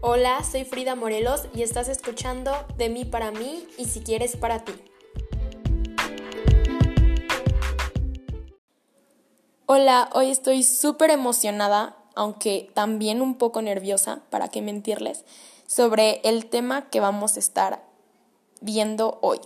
Hola, soy Frida Morelos y estás escuchando De mí para mí y si quieres para ti. Hola, hoy estoy súper emocionada, aunque también un poco nerviosa, para qué mentirles, sobre el tema que vamos a estar viendo hoy.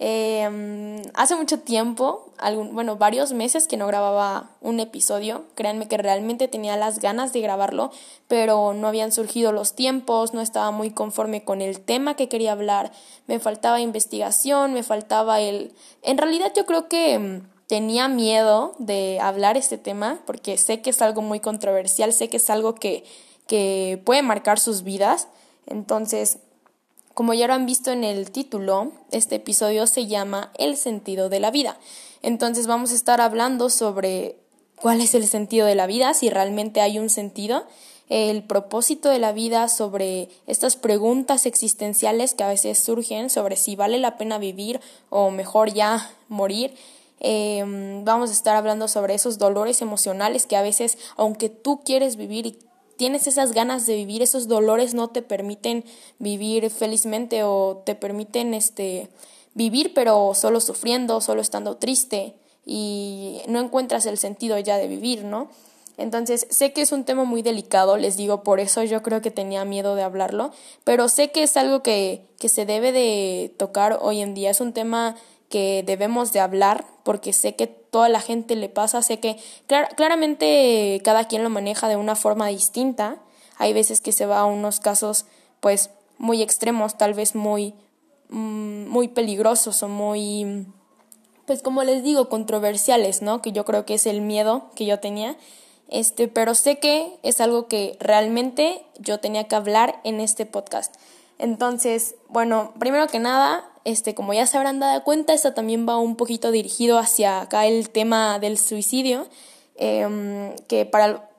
Em, hace mucho tiempo, algún, bueno, varios meses que no grababa un episodio. Créanme que realmente tenía las ganas de grabarlo, pero no habían surgido los tiempos, no estaba muy conforme con el tema que quería hablar, me faltaba investigación, me faltaba el... En realidad yo creo que em, tenía miedo de hablar este tema porque sé que es algo muy controversial, sé que es algo que, que puede marcar sus vidas. Entonces, como ya lo han visto en el título, este episodio se llama El sentido de la vida. Entonces vamos a estar hablando sobre cuál es el sentido de la vida, si realmente hay un sentido, el propósito de la vida, sobre estas preguntas existenciales que a veces surgen, sobre si vale la pena vivir o mejor ya morir. Em, vamos a estar hablando sobre esos dolores emocionales que a veces, aunque tú quieres vivir y tienes esas ganas de vivir, esos dolores no te permiten vivir felizmente o te permiten este vivir pero solo sufriendo, solo estando triste y no encuentras el sentido ya de vivir, ¿no? Entonces, sé que es un tema muy delicado, les digo, por eso yo creo que tenía miedo de hablarlo, pero sé que es algo que, que se debe de tocar hoy en día, es un tema que debemos de hablar porque sé que toda la gente le pasa, sé que claramente cada quien lo maneja de una forma distinta. Hay veces que se va a unos casos pues muy extremos, tal vez muy mm, muy peligrosos o muy pues como les digo, controversiales, ¿no? Que yo creo que es el miedo que yo tenía. Este, pero sé que es algo que realmente yo tenía que hablar en este podcast. Entonces, bueno, primero que nada, este, como ya se habrán dado cuenta, esto también va un poquito dirigido hacia acá el tema del suicidio, em, que para,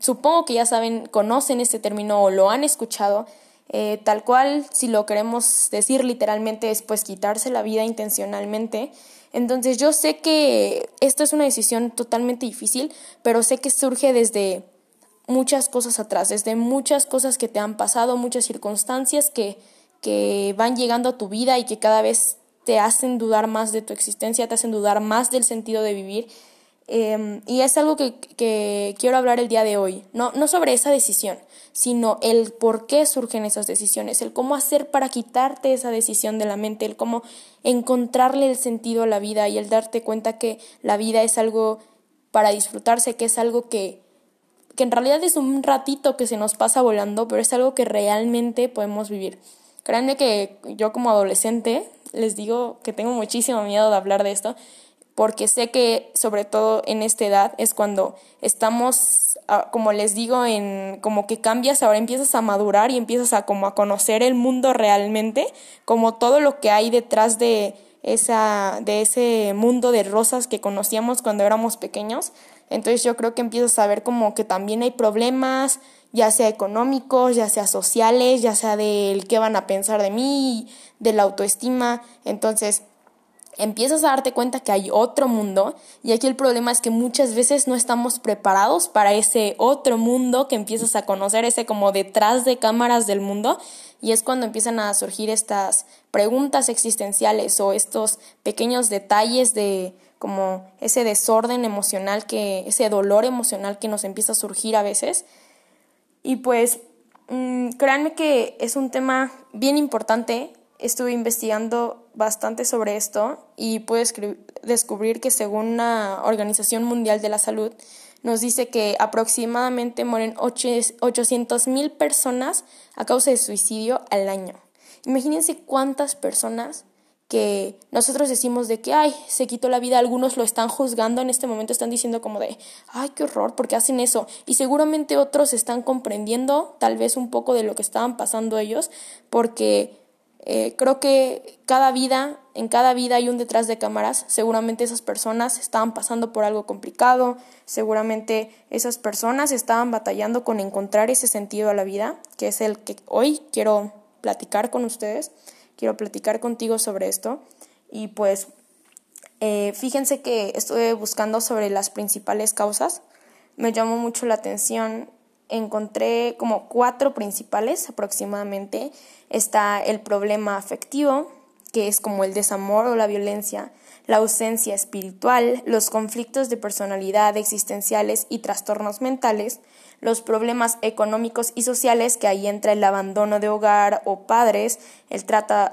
supongo que ya saben, conocen este término o lo han escuchado, eh, tal cual, si lo queremos decir literalmente, es pues quitarse la vida intencionalmente. Entonces yo sé que esto es una decisión totalmente difícil, pero sé que surge desde muchas cosas atrás, desde muchas cosas que te han pasado, muchas circunstancias que, que van llegando a tu vida y que cada vez te hacen dudar más de tu existencia, te hacen dudar más del sentido de vivir. Em, y es algo que, que, quiero hablar el día de hoy, no, no sobre esa decisión, sino el por qué surgen esas decisiones, el cómo hacer para quitarte esa decisión de la mente, el cómo encontrarle el sentido a la vida y el darte cuenta que la vida es algo para disfrutarse, que es algo que, que en realidad es un ratito que se nos pasa volando, pero es algo que realmente podemos vivir. Créanme que yo como adolescente les digo que tengo muchísimo miedo de hablar de esto, porque sé que sobre todo en esta edad es cuando estamos, ah, como les digo, en como que cambias, ahora empiezas a madurar y empiezas a como a conocer el mundo realmente, como todo lo que hay detrás de esa de ese mundo de rosas que conocíamos cuando éramos pequeños. Entonces yo creo que empiezo a saber como que también hay problemas, ya sea económicos, ya sea sociales, ya sea del qué van a pensar de mí, de la autoestima. Entonces empiezas a darte cuenta que hay otro mundo y aquí el problema es que muchas veces no estamos preparados para ese otro mundo que empiezas a conocer, ese como detrás de cámaras del mundo y es cuando empiezan a surgir estas preguntas existenciales o estos pequeños detalles de como ese desorden emocional que, ese dolor emocional que nos empieza a surgir a veces. Y pues mm, créanme que es un tema bien importante. Estuve investigando bastante sobre esto y pude descubrir que según una Organización Mundial de la Salud nos dice que aproximadamente mueren 800 mil personas a causa de suicidio al año. Imagínense cuántas personas que nosotros decimos de que, ay, se quitó la vida, algunos lo están juzgando en este momento, están diciendo como de, ay, qué horror, porque hacen eso? Y seguramente otros están comprendiendo tal vez un poco de lo que estaban pasando ellos, porque eh, creo que cada vida, en cada vida hay un detrás de cámaras, seguramente esas personas estaban pasando por algo complicado, seguramente esas personas estaban batallando con encontrar ese sentido a la vida, que es el que hoy quiero platicar con ustedes quiero platicar contigo sobre esto. Y pues eh, fíjense que estuve buscando sobre las principales causas. Me llamó mucho la atención encontré como cuatro principales aproximadamente. Está el problema afectivo, que es como el desamor o la violencia, la ausencia espiritual, los conflictos de personalidad existenciales y trastornos mentales, los problemas económicos y sociales, que ahí entra el abandono de hogar o padres, el,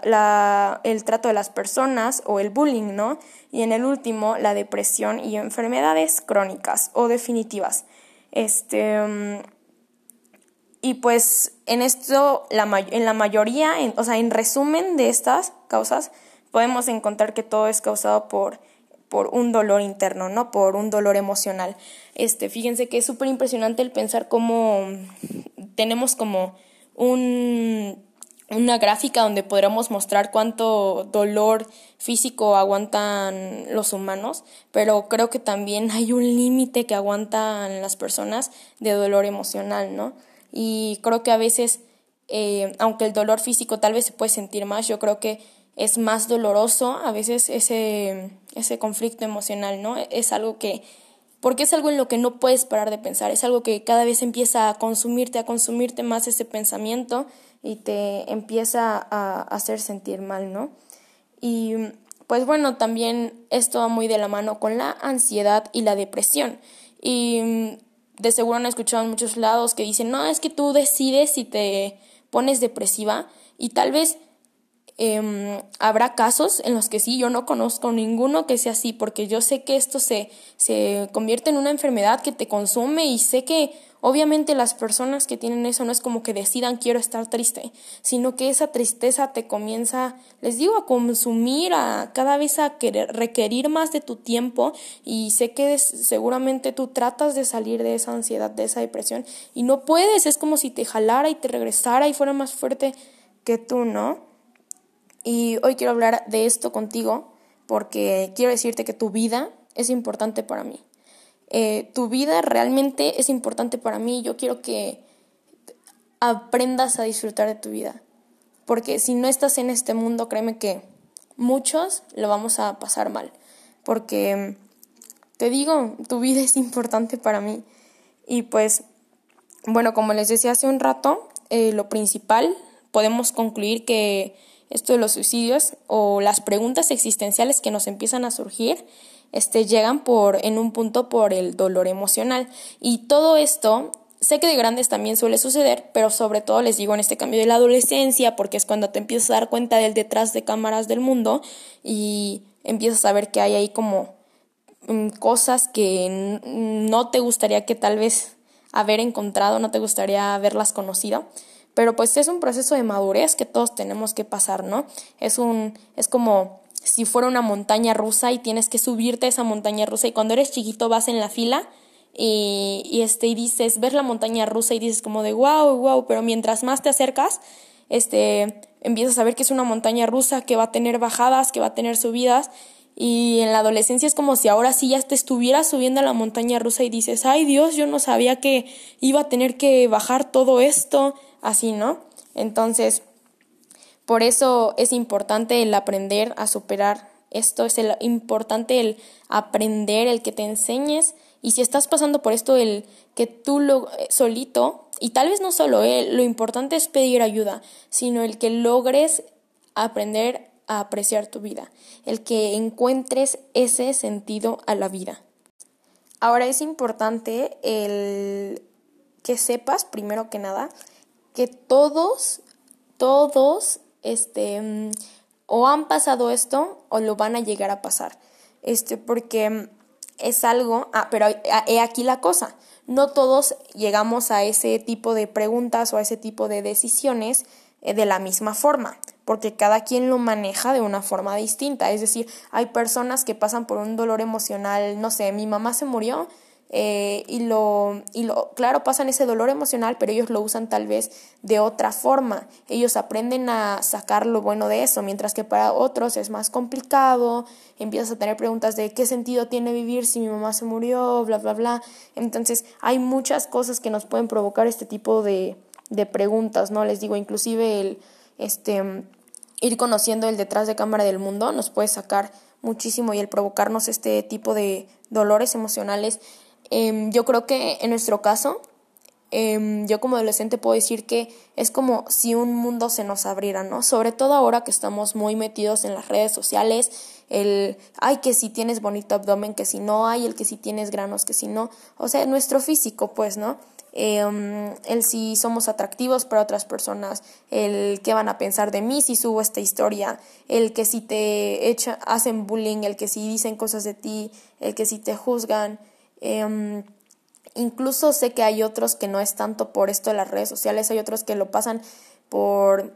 la, el trato de las personas o el bullying, ¿no? Y en el último, la depresión y enfermedades crónicas o definitivas. Este, mm, y pues en esto, la, en la mayoría, o sea, en resumen de estas causas, podemos encontrar que todo es causado por, por un dolor interno, ¿no? Por un dolor emocional. Este, fíjense que es súper impresionante el pensar cómo tenemos como un, una gráfica donde podríamos mostrar cuánto dolor físico aguantan los humanos, pero creo que también hay un límite que aguantan las personas de dolor emocional, ¿no? Y creo que a veces, eh, aunque el dolor físico tal vez se puede sentir más, yo creo que es más doloroso a veces ese, ese conflicto emocional, ¿no? Es algo que, porque es algo en lo que no puedes parar de pensar, es algo que cada vez empieza a consumirte, a consumirte más ese pensamiento y te empieza a hacer sentir mal, ¿no? Y pues bueno, también esto va muy de la mano con la ansiedad y la depresión. Y de seguro han escuchado en muchos lados que dicen, no, es que tú decides si te pones depresiva y tal vez Em, habrá casos en los que sí, yo no conozco ninguno que sea así, porque yo sé que esto se, se convierte en una enfermedad que te consume y sé que obviamente las personas que tienen eso no es como que decidan quiero estar triste, sino que esa tristeza te comienza, les digo, a consumir, a cada vez a querer requerir más de tu tiempo y sé que seguramente tú tratas de salir de esa ansiedad, de esa depresión y no puedes, es como si te jalara y te regresara y fuera más fuerte que tú, ¿no? Y hoy quiero hablar de esto contigo porque quiero decirte que tu vida es importante para mí. Eh, tu vida realmente es importante para mí. Yo quiero que aprendas a disfrutar de tu vida. Porque si no estás en este mundo, créeme que muchos lo vamos a pasar mal. Porque te digo, tu vida es importante para mí. Y pues, bueno, como les decía hace un rato, eh, lo principal, podemos concluir que esto de los suicidios o las preguntas existenciales que nos empiezan a surgir, este, llegan por, en un punto por el dolor emocional. Y todo esto, sé que de grandes también suele suceder, pero sobre todo les digo en este cambio de la adolescencia, porque es cuando te empiezas a dar cuenta del detrás de cámaras del mundo y empiezas a ver que hay ahí como mm, cosas que no te gustaría que tal vez haber encontrado, no te gustaría haberlas conocido pero pues es un proceso de madurez que todos tenemos que pasar, ¿no? Es un es como si fuera una montaña rusa y tienes que subirte a esa montaña rusa y cuando eres chiquito vas en la fila y, y este y dices, ves la montaña rusa y dices como de wow, wow, pero mientras más te acercas, este empiezas a ver que es una montaña rusa que va a tener bajadas, que va a tener subidas y en la adolescencia es como si ahora sí ya te estuvieras subiendo a la montaña rusa y dices, ay Dios, yo no sabía que iba a tener que bajar todo esto, así, ¿no? Entonces, por eso es importante el aprender a superar esto, es el, importante el aprender, el que te enseñes y si estás pasando por esto, el que tú lo eh, solito, y tal vez no solo, eh, lo importante es pedir ayuda, sino el que logres aprender a apreciar tu vida, el que encuentres ese sentido a la vida. Ahora es importante el que sepas, primero que nada, que todos, todos, este, mm, o han pasado esto o lo van a llegar a pasar. Este, porque mm, es algo, ah, pero he aquí la cosa, no todos llegamos a ese tipo de preguntas o a ese tipo de decisiones eh, de la misma forma, porque cada quien lo maneja de una forma distinta. Es decir, hay personas que pasan por un dolor emocional, no sé, mi mamá se murió eh, y, lo, y lo, claro, pasan ese dolor emocional, pero ellos lo usan tal vez de otra forma. Ellos aprenden a sacar lo bueno de eso, mientras que para otros es más complicado, empiezas a tener preguntas de qué sentido tiene vivir si mi mamá se murió, bla, bla, bla. Entonces, hay muchas cosas que nos pueden provocar este tipo de, de preguntas, ¿no? Les digo, inclusive el, este, ir conociendo el detrás de cámara del mundo nos puede sacar muchísimo y el provocarnos este tipo de dolores emocionales Em, yo creo que en nuestro caso Em, yo como adolescente puedo decir que es como si un mundo se nos abriera, ¿no? Sobre todo ahora que estamos muy metidos en las redes sociales, el, ay, que si tienes bonito abdomen, que si no, hay el que si tienes granos, que si no, o sea, nuestro físico, pues, ¿no? Em, el si somos atractivos para otras personas, el qué van a pensar de mí si subo esta historia, el que si te echa, hacen bullying, el que si dicen cosas de ti, el que si te juzgan. Eh, Incluso sé que hay otros que no es tanto por esto de las redes sociales, hay otros que lo pasan por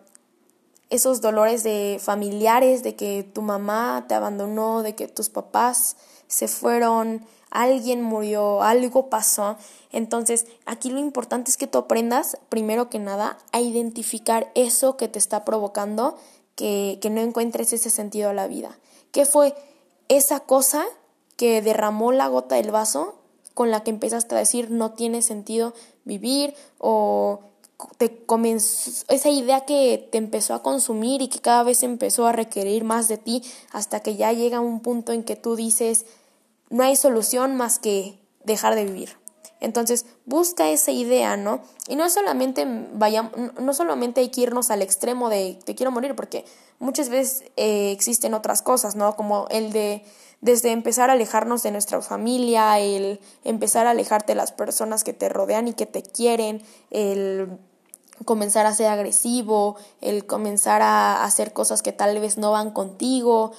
esos dolores de familiares, de que tu mamá te abandonó, de que tus papás se fueron, alguien murió, algo pasó. Entonces, aquí lo importante es que tú aprendas, primero que nada, a identificar eso que te está provocando, que, que no encuentres ese sentido a la vida. ¿Qué fue esa cosa que derramó la gota del vaso con la que empezaste a decir no tiene sentido vivir o te comenzó, esa idea que te empezó a consumir y que cada vez empezó a requerir más de ti hasta que ya llega un punto en que tú dices no hay solución más que dejar de vivir. Entonces, busca esa idea, ¿no? Y no solamente vaya, no solamente hay que irnos al extremo de te quiero morir, porque muchas veces eh, existen otras cosas, ¿no? Como el de desde empezar a alejarnos de nuestra familia, el empezar a alejarte de las personas que te rodean y que te quieren, el comenzar a ser agresivo, el comenzar a hacer cosas que tal vez no van contigo,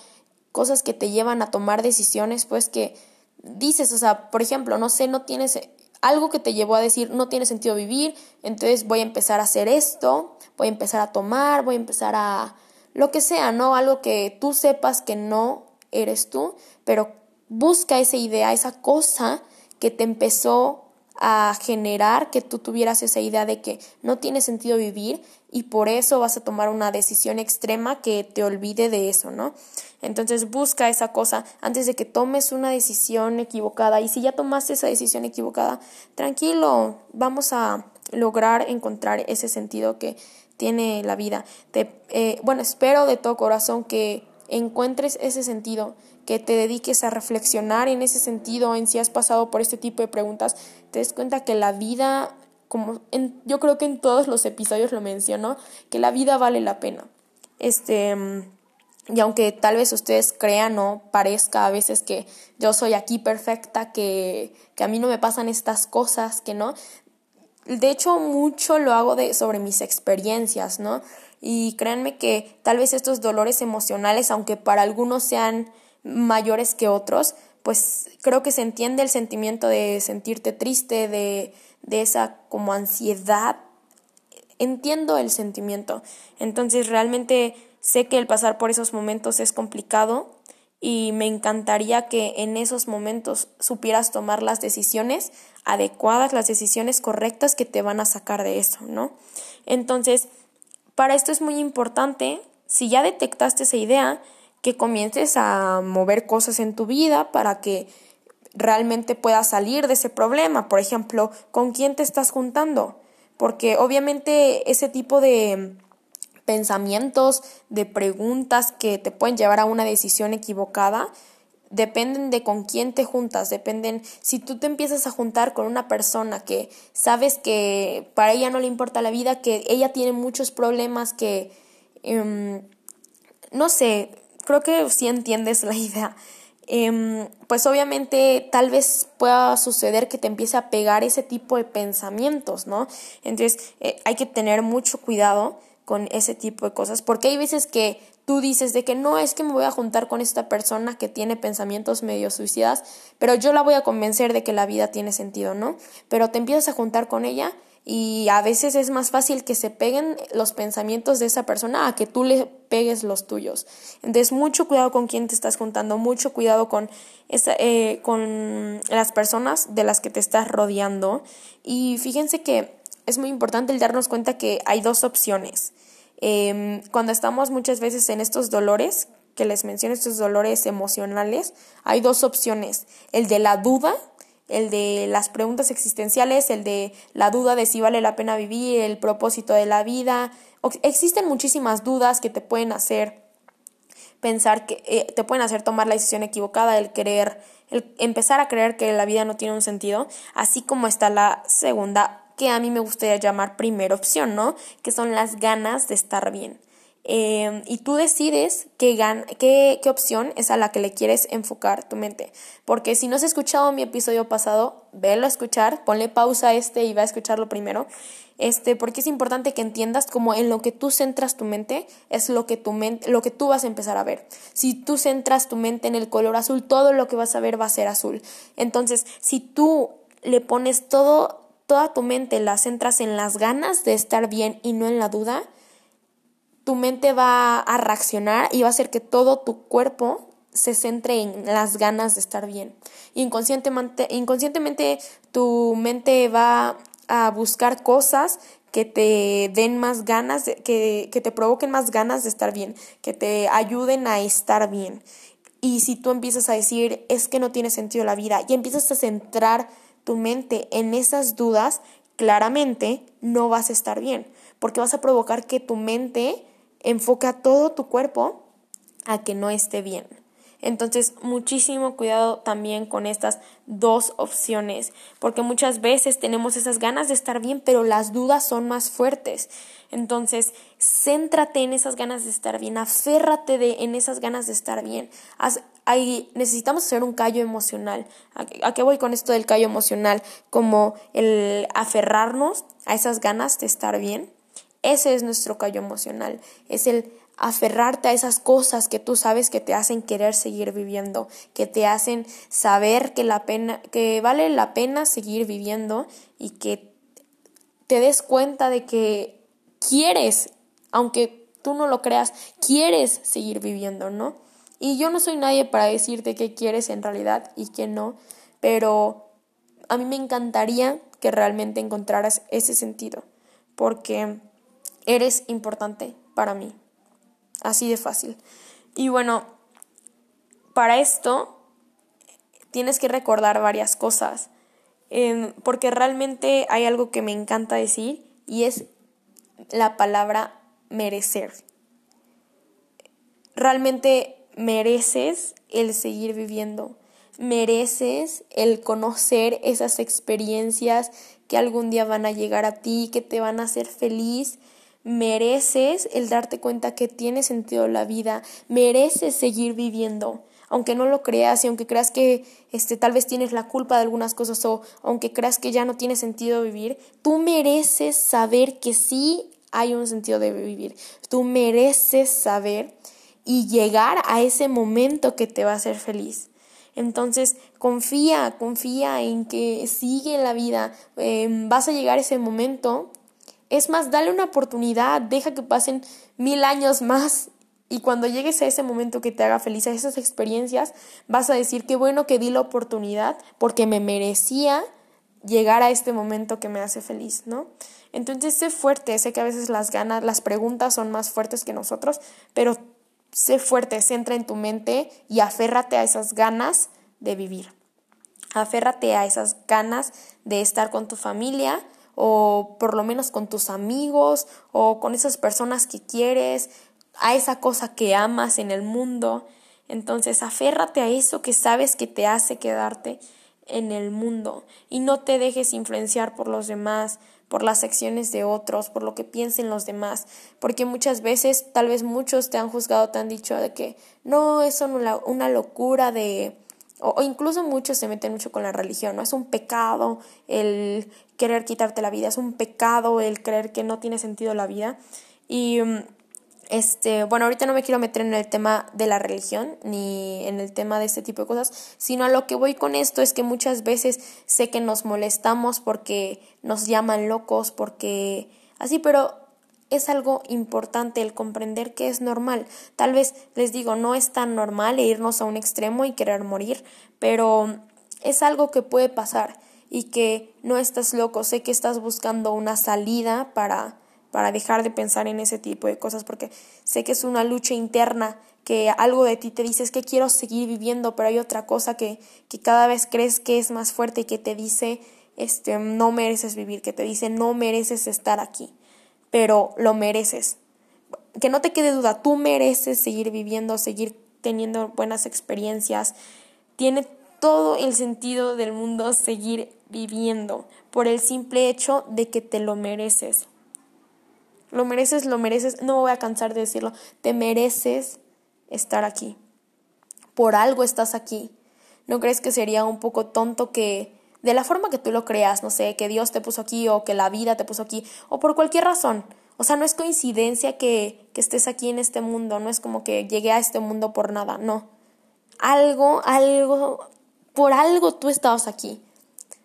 cosas que te llevan a tomar decisiones, pues que dices, o sea, por ejemplo, no sé, no tienes algo que te llevó a decir no tiene sentido vivir, entonces voy a empezar a hacer esto, voy a empezar a tomar, voy a empezar a lo que sea, ¿no? Algo que tú sepas que no eres tú, pero busca esa idea, esa cosa que te empezó a generar que tú tuvieras esa idea de que no tiene sentido vivir y por eso vas a tomar una decisión extrema que te olvide de eso, ¿no? Entonces busca esa cosa antes de que tomes una decisión equivocada y si ya tomaste esa decisión equivocada, tranquilo, vamos a lograr encontrar ese sentido que tiene la vida. Te, eh, bueno, espero de todo corazón que encuentres ese sentido, que te dediques a reflexionar en ese sentido, en si has pasado por este tipo de preguntas, te des cuenta que la vida, como en, yo creo que en todos los episodios lo menciono, que la vida vale la pena. Este, y aunque tal vez ustedes crean o parezca a veces que yo soy aquí perfecta, que, que a mí no me pasan estas cosas, que no, de hecho mucho lo hago de, sobre mis experiencias, ¿no? Y créanme que tal vez estos dolores emocionales, aunque para algunos sean mayores que otros, pues creo que se entiende el sentimiento de sentirte triste, de, de esa como ansiedad. Entiendo el sentimiento. Entonces realmente sé que el pasar por esos momentos es complicado y me encantaría que en esos momentos supieras tomar las decisiones adecuadas, las decisiones correctas que te van a sacar de eso, ¿no? Entonces, para esto es muy importante, si ya detectaste esa idea, que comiences a mover cosas en tu vida para que realmente puedas salir de ese problema. Por ejemplo, ¿con quién te estás juntando? Porque obviamente ese tipo de pensamientos, de preguntas que te pueden llevar a una decisión equivocada, dependen de con quién te juntas, dependen si tú te empiezas a juntar con una persona que sabes que para ella no le importa la vida, que ella tiene muchos problemas, que em, no sé, creo que sí entiendes la idea. Em, pues obviamente tal vez pueda suceder que te empiece a pegar ese tipo de pensamientos, ¿no? Entonces eh, hay que tener mucho cuidado con ese tipo de cosas, porque hay veces que tú dices de que no es que me voy a juntar con esta persona que tiene pensamientos medio suicidas, pero yo la voy a convencer de que la vida tiene sentido, ¿no? Pero te empiezas a juntar con ella y a veces es más fácil que se peguen los pensamientos de esa persona a que tú le pegues los tuyos. Entonces, mucho cuidado con quién te estás juntando, mucho cuidado con, esa, eh, con las personas de las que te estás rodeando. Y fíjense que es muy importante el darnos cuenta que hay dos opciones. Em, cuando estamos muchas veces en estos dolores, que les menciono, estos dolores emocionales, hay dos opciones. El de la duda, el de las preguntas existenciales, el de la duda de si vale la pena vivir, el propósito de la vida. Existen muchísimas dudas que te pueden hacer pensar que eh, te pueden hacer tomar la decisión equivocada, el querer, el empezar a creer que la vida no tiene un sentido, así como está la segunda que a mí me gustaría llamar primera opción, ¿no? Que son las ganas de estar bien. Em, y tú decides qué, qué, qué, opción es a la que le quieres enfocar tu mente. Porque si no has escuchado mi episodio pasado, velo a escuchar, ponle pausa a este y va a escucharlo primero. Este, porque es importante que entiendas como en lo que tú centras tu mente es lo que tu mente, lo que tú vas a empezar a ver. Si tú centras tu mente en el color azul, todo lo que vas a ver va a ser azul. Entonces, si tú le pones todo, toda tu mente la centras en las ganas de estar bien y no en la duda, tu mente va a reaccionar y va a hacer que todo tu cuerpo se centre en las ganas de estar bien. Inconscientemente, inconscientemente tu mente va a buscar cosas que te den más ganas, que, que te provoquen más ganas de estar bien, que te ayuden a estar bien. Y si tú empiezas a decir, es que no tiene sentido la vida, y empiezas a centrar tu mente en esas dudas, claramente no vas a estar bien, porque vas a provocar que tu mente enfoca todo tu cuerpo a que no esté bien. Entonces, muchísimo cuidado también con estas dos opciones, porque muchas veces tenemos esas ganas de estar bien, pero las dudas son más fuertes. Entonces, céntrate en esas ganas de estar bien, aférrate de, en esas ganas de estar bien. Necesitamos hacer un callo emocional. ¿A qué voy con esto del callo emocional? Como el aferrarnos a esas ganas de estar bien ese es nuestro callo emocional, es el aferrarte a esas cosas que tú sabes que te hacen querer seguir viviendo, que te hacen saber que la pena que vale la pena seguir viviendo y que te des cuenta de que quieres, aunque tú no lo creas, quieres seguir viviendo, ¿no? Y yo no soy nadie para decirte qué quieres en realidad y qué no, pero a mí me encantaría que realmente encontraras ese sentido, porque eres importante para mí. Así de fácil. Y bueno, para esto tienes que recordar varias cosas, em, porque realmente hay algo que me encanta decir y es la palabra merecer. Realmente mereces el seguir viviendo, mereces el conocer esas experiencias que algún día van a llegar a ti, que te van a hacer feliz, mereces el darte cuenta que tiene sentido la vida, mereces seguir viviendo, aunque no lo creas y aunque creas que este tal vez tienes la culpa de algunas cosas o aunque creas que ya no tiene sentido vivir, tú mereces saber que sí hay un sentido de vivir. Tú mereces saber y llegar a ese momento que te va a hacer feliz. Entonces, confía, confía en que sigue la vida, em, vas a llegar a ese momento es más, dale una oportunidad, deja que pasen mil años más y cuando llegues a ese momento que te haga feliz, a esas experiencias, vas a decir qué bueno que di la oportunidad porque me merecía llegar a este momento que me hace feliz, ¿no? Entonces sé fuerte, sé que a veces las ganas, las preguntas son más fuertes que nosotros, pero sé fuerte, centra en tu mente y aférrate a esas ganas de vivir. Aférrate a esas ganas de estar con tu familia, o por lo menos con tus amigos o con esas personas que quieres, a esa cosa que amas en el mundo. Entonces, aférrate a eso que sabes que te hace quedarte en el mundo y no te dejes influenciar por los demás, por las acciones de otros, por lo que piensen los demás, porque muchas veces, tal vez muchos te han juzgado, te han dicho de que no, es una, una locura de o, incluso muchos se meten mucho con la religión, ¿no? Es un pecado el querer quitarte la vida, es un pecado el creer que no tiene sentido la vida. Y mm, este, bueno, ahorita no me quiero meter en el tema de la religión ni en el tema de este tipo de cosas, sino a lo que voy con esto es que muchas veces sé que nos molestamos porque nos llaman locos, porque así, pero es algo importante el comprender que es normal. Tal vez les digo, no es tan normal irnos a un extremo y querer morir, pero es algo que puede pasar y que no estás loco, sé que estás buscando una salida para para dejar de pensar en ese tipo de cosas porque sé que es una lucha interna que algo de ti te dice es que quiero seguir viviendo, pero hay otra cosa que, que cada vez crees que es más fuerte y que te dice este no mereces vivir, que te dice no mereces estar aquí pero lo mereces. Que no te quede duda, tú mereces seguir viviendo, seguir teniendo buenas experiencias. Tiene todo el sentido del mundo seguir viviendo por el simple hecho de que te lo mereces. Lo mereces, lo mereces, no voy a cansar de decirlo, te mereces estar aquí. Por algo estás aquí. ¿No crees que sería un poco tonto que, de la forma que tú lo creas, no sé, que Dios te puso aquí o que la vida te puso aquí, o por cualquier razón? O sea, no es coincidencia que, que estés aquí en este mundo, no es como que llegué a este mundo por nada, no. Algo, algo, por algo tú estabas aquí,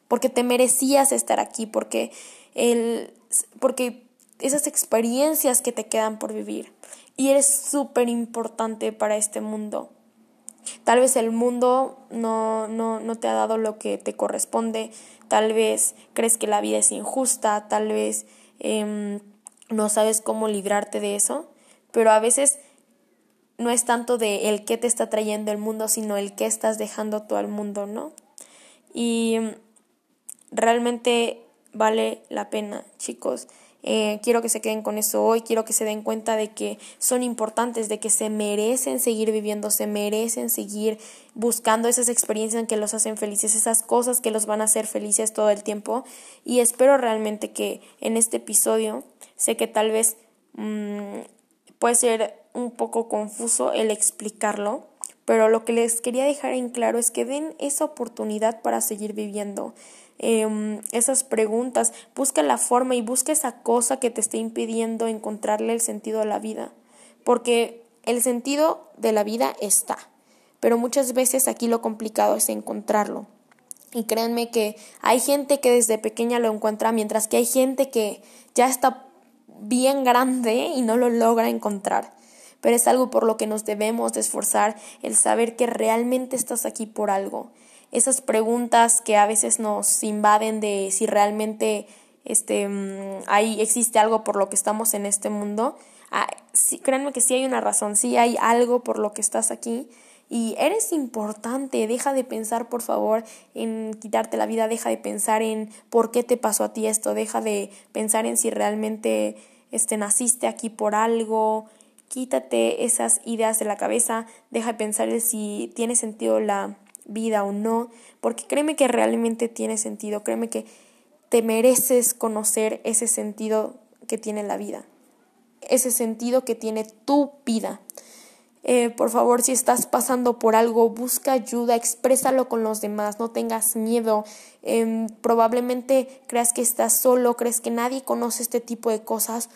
porque te merecías estar aquí, porque, el, porque esas experiencias que te quedan por vivir. Y eres súper importante para este mundo. Tal vez el mundo no, no, no te ha dado lo que te corresponde, tal vez crees que la vida es injusta, tal vez em, no sabes cómo librarte de eso, pero a veces no es tanto de el qué te está trayendo el mundo, sino el qué estás dejando tú al mundo, ¿no? Y realmente vale la pena, chicos. Eh, quiero que se queden con eso hoy, quiero que se den cuenta de que son importantes, de que se merecen seguir viviendo, se merecen seguir buscando esas experiencias que los hacen felices, esas cosas que los van a hacer felices todo el tiempo. Y espero realmente que en este episodio, sé que tal vez mmm, puede ser un poco confuso el explicarlo, pero lo que les quería dejar en claro es que den esa oportunidad para seguir viviendo. Em, esas preguntas, busca la forma y busca esa cosa que te esté impidiendo encontrarle el sentido a la vida, porque el sentido de la vida está, pero muchas veces aquí lo complicado es encontrarlo. Y créanme que hay gente que desde pequeña lo encuentra, mientras que hay gente que ya está bien grande y no lo logra encontrar. Pero es algo por lo que nos debemos de esforzar, el saber que realmente estás aquí por algo, esas preguntas que a veces nos invaden de si realmente este, mm, ahí existe algo por lo que estamos en este mundo. Ah, créanme que sí hay una razón, sí hay algo por lo que estás aquí. Y eres importante, deja de pensar por favor en quitarte la vida, deja de pensar en por qué te pasó a ti esto, deja de pensar en si realmente este, naciste aquí por algo, quítate esas ideas de la cabeza, deja de pensar en si tiene sentido la, vida o no, porque créeme que realmente tiene sentido, créeme que te mereces conocer ese sentido que tiene la vida, ese sentido que tiene tu vida. Eh, por favor, si estás pasando por algo, busca ayuda, exprésalo con los demás, no tengas miedo. Em, probablemente creas que estás solo, crees que nadie conoce este tipo de cosas,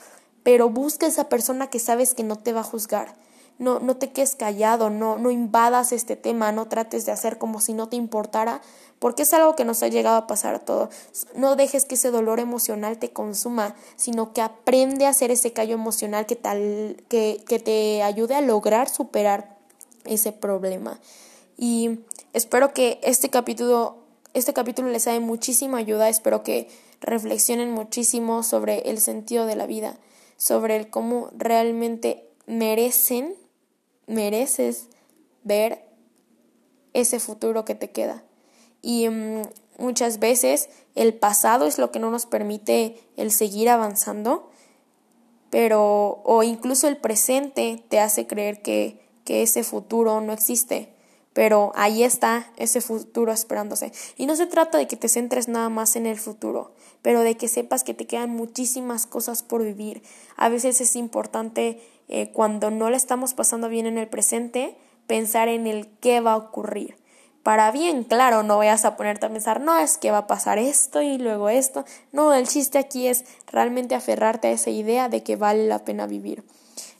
pero busca esa persona que sabes que no te va a juzgar no, no te quedes callado, no, no invadas este tema, no trates de hacer como si no te importara, porque es algo que nos ha llegado a pasar a todos. No dejes que ese dolor emocional te consuma, sino que aprende a hacer ese callo emocional que, tal, que, que te ayude a lograr superar ese problema. Y espero que este capítulo, este capítulo les dé muchísima ayuda, espero que reflexionen muchísimo sobre el sentido de la vida, sobre el cómo realmente merecen mereces ver ese futuro que te queda. Y mm, muchas veces el pasado es lo que no nos permite el seguir avanzando, pero o incluso el presente te hace creer que, que ese futuro no existe pero ahí está ese futuro esperándose. Y no se trata de que te centres nada más en el futuro, pero de que sepas que te quedan muchísimas cosas por vivir. A veces es importante eh, cuando no le estamos pasando bien en el presente, pensar en el qué va a ocurrir. Para bien, claro, no vayas a ponerte a pensar, no, es que va a pasar esto y luego esto. No, el chiste aquí es realmente aferrarte a esa idea de que vale la pena vivir.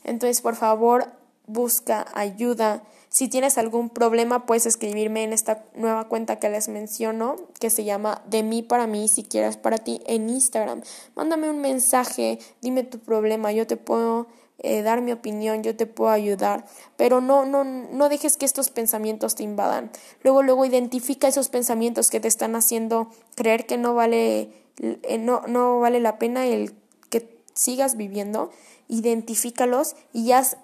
Entonces, por favor, busca ayuda. Si tienes algún problema, puedes escribirme en esta nueva cuenta que les menciono, que se llama De mí para mí, si quieres para ti, en Instagram. Mándame un mensaje, dime tu problema, yo te puedo eh, dar mi opinión, yo te puedo ayudar, pero no, no, no dejes que estos pensamientos te invadan. Luego, luego identifica esos pensamientos que te están haciendo creer que no vale, eh, no, no vale la pena el que sigas viviendo, identifícalos y haz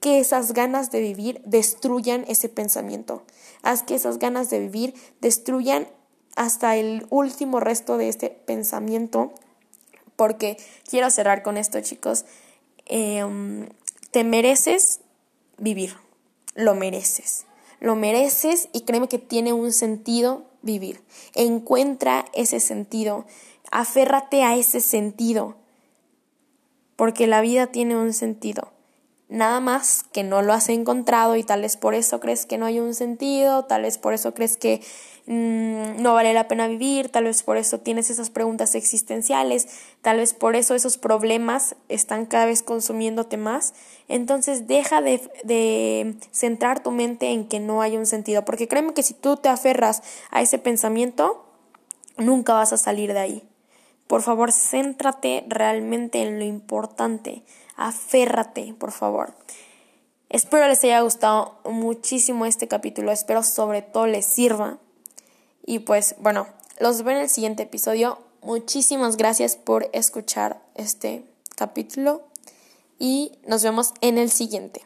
que esas ganas de vivir destruyan ese pensamiento. Haz que esas ganas de vivir destruyan hasta el último resto de este pensamiento. Porque quiero cerrar con esto, chicos. Em, te mereces vivir, lo mereces. lo mereces y créeme que tiene un sentido vivir. Encuentra ese sentido, aférrate a ese sentido, porque la vida tiene un sentido. Nada más que no lo has encontrado y tal vez por eso crees que no hay un sentido, tal vez por eso crees que mm, no vale la pena vivir, tal vez por eso tienes esas preguntas existenciales, tal vez por eso esos problemas están cada vez consumiéndote más. Entonces deja de, de centrar tu mente en que no hay un sentido, porque créeme que si tú te aferras a ese pensamiento, nunca vas a salir de ahí. Por favor, céntrate realmente en lo importante aférrate, por favor. Espero les haya gustado muchísimo este capítulo, espero sobre todo les sirva. Y pues bueno, los veo en el siguiente episodio. Muchísimas gracias por escuchar este capítulo y nos vemos en el siguiente.